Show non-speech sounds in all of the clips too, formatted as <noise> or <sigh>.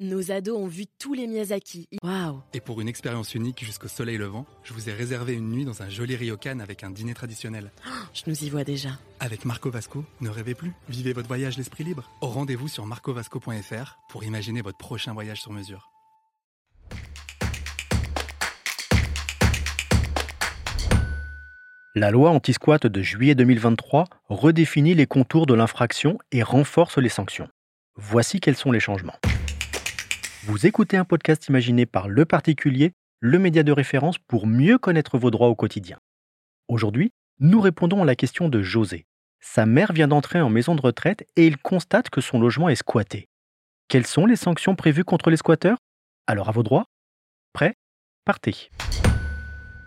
Nos ados ont vu tous les Miyazaki. Waouh Et pour une expérience unique jusqu'au soleil levant, je vous ai réservé une nuit dans un joli ryokan avec un dîner traditionnel. Je nous y vois déjà. Avec Marco Vasco, ne rêvez plus, vivez votre voyage l'esprit libre. Au rendez-vous sur marcovasco.fr pour imaginer votre prochain voyage sur mesure. La loi anti-squat de juillet 2023 redéfinit les contours de l'infraction et renforce les sanctions. Voici quels sont les changements. Vous écoutez un podcast imaginé par Le Particulier, le média de référence pour mieux connaître vos droits au quotidien. Aujourd'hui, nous répondons à la question de José. Sa mère vient d'entrer en maison de retraite et il constate que son logement est squatté. Quelles sont les sanctions prévues contre les squatteurs? Alors à vos droits Prêt? Partez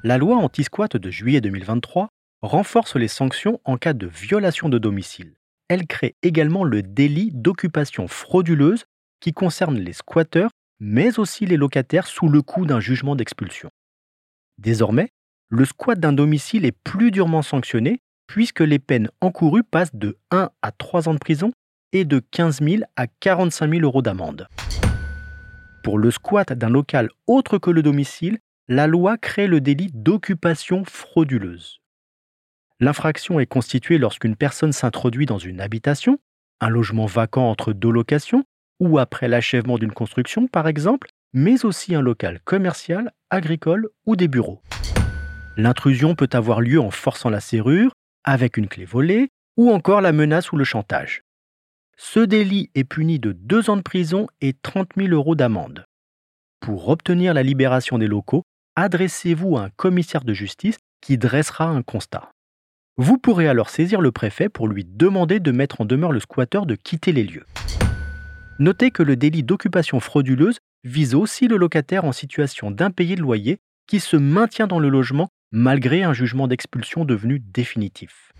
La loi anti-squat de juillet 2023 renforce les sanctions en cas de violation de domicile. Elle crée également le délit d'occupation frauduleuse qui concerne les squatteurs, mais aussi les locataires sous le coup d'un jugement d'expulsion. Désormais, le squat d'un domicile est plus durement sanctionné puisque les peines encourues passent de 1 à 3 ans de prison et de 15 000 à 45 000 euros d'amende. Pour le squat d'un local autre que le domicile, la loi crée le délit d'occupation frauduleuse. L'infraction est constituée lorsqu'une personne s'introduit dans une habitation, un logement vacant entre deux locations, ou après l'achèvement d'une construction par exemple, mais aussi un local commercial, agricole ou des bureaux. L'intrusion peut avoir lieu en forçant la serrure, avec une clé volée, ou encore la menace ou le chantage. Ce délit est puni de deux ans de prison et 30 000 euros d'amende. Pour obtenir la libération des locaux, adressez-vous à un commissaire de justice qui dressera un constat. Vous pourrez alors saisir le préfet pour lui demander de mettre en demeure le squatteur de quitter les lieux. Notez que le délit d'occupation frauduleuse vise aussi le locataire en situation d'impayé de loyer qui se maintient dans le logement malgré un jugement d'expulsion devenu définitif.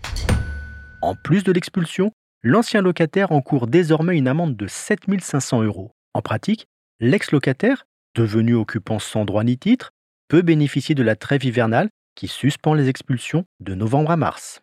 En plus de l'expulsion, l'ancien locataire encourt désormais une amende de 7500 euros. En pratique, l'ex-locataire, devenu occupant sans droit ni titre, peut bénéficier de la trêve hivernale qui suspend les expulsions de novembre à mars.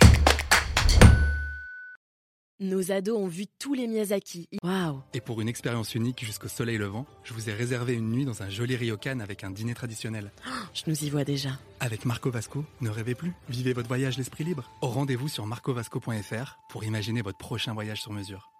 Nos ados ont vu tous les Miyazaki. Waouh Et pour une expérience unique jusqu'au soleil levant, je vous ai réservé une nuit dans un joli ryokan avec un dîner traditionnel. <gasps> Je nous y vois déjà. Avec Marco Vasco, ne rêvez plus, vivez votre voyage l'esprit libre. Au rendez-vous sur marcovasco.fr pour imaginer votre prochain voyage sur mesure.